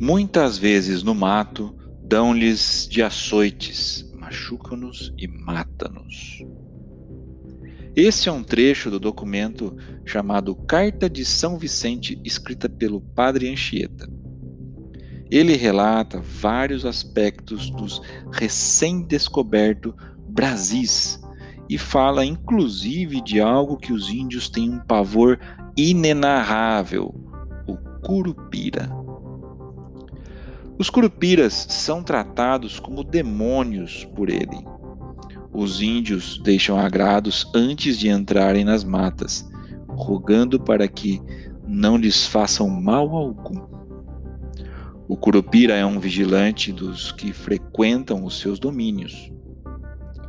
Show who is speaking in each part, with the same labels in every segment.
Speaker 1: Muitas vezes no mato dão-lhes de açoites, machucam-nos e matam-nos. Esse é um trecho do documento chamado Carta de São Vicente, escrita pelo padre Anchieta. Ele relata vários aspectos dos recém-descoberto Brasis e fala inclusive de algo que os índios têm um pavor inenarrável, o curupira. Os curupiras são tratados como demônios por ele. Os índios deixam agrados antes de entrarem nas matas, rogando para que não lhes façam mal algum. O curupira é um vigilante dos que frequentam os seus domínios.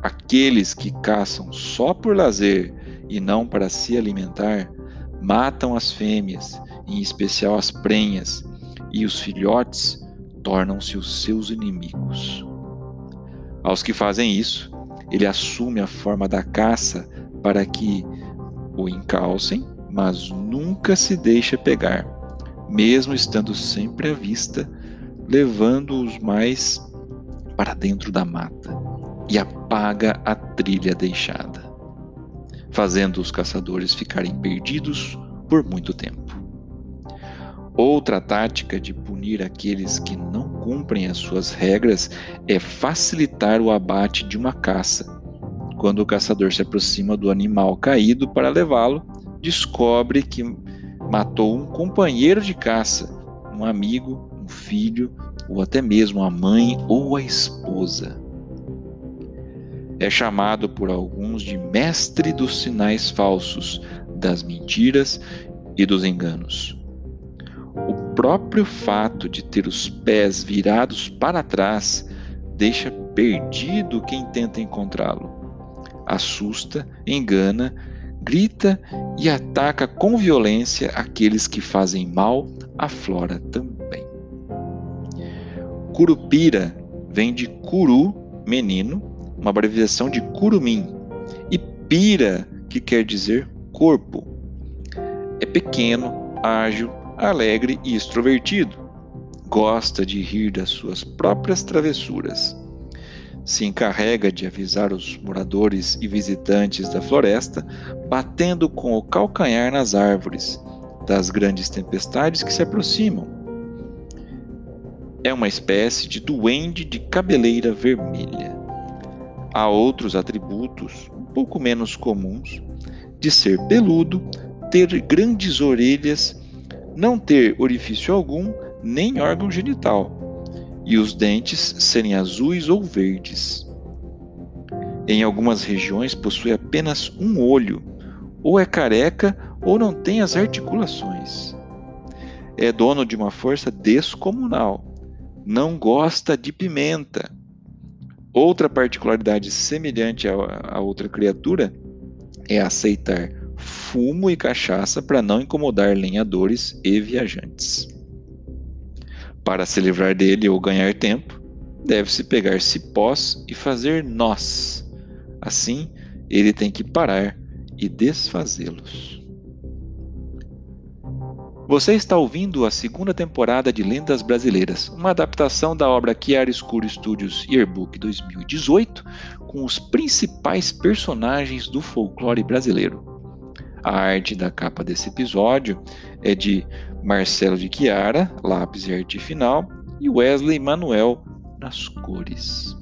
Speaker 1: Aqueles que caçam só por lazer e não para se alimentar, matam as fêmeas, em especial as prenhas, e os filhotes tornam-se os seus inimigos. Aos que fazem isso, ele assume a forma da caça para que o encalcem, mas nunca se deixa pegar, mesmo estando sempre à vista, levando-os mais para dentro da mata e apaga a trilha deixada, fazendo os caçadores ficarem perdidos por muito tempo. Outra tática de punir aqueles que não cumprem as suas regras é facilitar o abate de uma caça. Quando o caçador se aproxima do animal caído para levá-lo, descobre que matou um companheiro de caça, um amigo, um filho, ou até mesmo a mãe ou a esposa. É chamado por alguns de mestre dos sinais falsos, das mentiras e dos enganos próprio fato de ter os pés virados para trás deixa perdido quem tenta encontrá-lo. Assusta, engana, grita e ataca com violência aqueles que fazem mal à flora também. Curupira vem de curu, menino, uma abreviação de curumim, e pira, que quer dizer corpo. É pequeno, ágil, alegre e extrovertido. Gosta de rir das suas próprias travessuras. Se encarrega de avisar os moradores e visitantes da floresta, batendo com o calcanhar nas árvores, das grandes tempestades que se aproximam. É uma espécie de duende de cabeleira vermelha. Há outros atributos, um pouco menos comuns, de ser peludo, ter grandes orelhas não ter orifício algum, nem órgão genital, e os dentes serem azuis ou verdes. Em algumas regiões possui apenas um olho, ou é careca ou não tem as articulações. É dono de uma força descomunal. Não gosta de pimenta. Outra particularidade semelhante a outra criatura é aceitar fumo e cachaça para não incomodar lenhadores e viajantes. Para se livrar dele ou ganhar tempo, deve-se pegar cipós e fazer nós. Assim, ele tem que parar e desfazê-los. Você está ouvindo a segunda temporada de Lendas Brasileiras, uma adaptação da obra Chiaroscuro Studios Yearbook 2018, com os principais personagens do folclore brasileiro. A arte da capa desse episódio é de Marcelo de Chiara, lápis e arte final, e Wesley Manuel nas cores.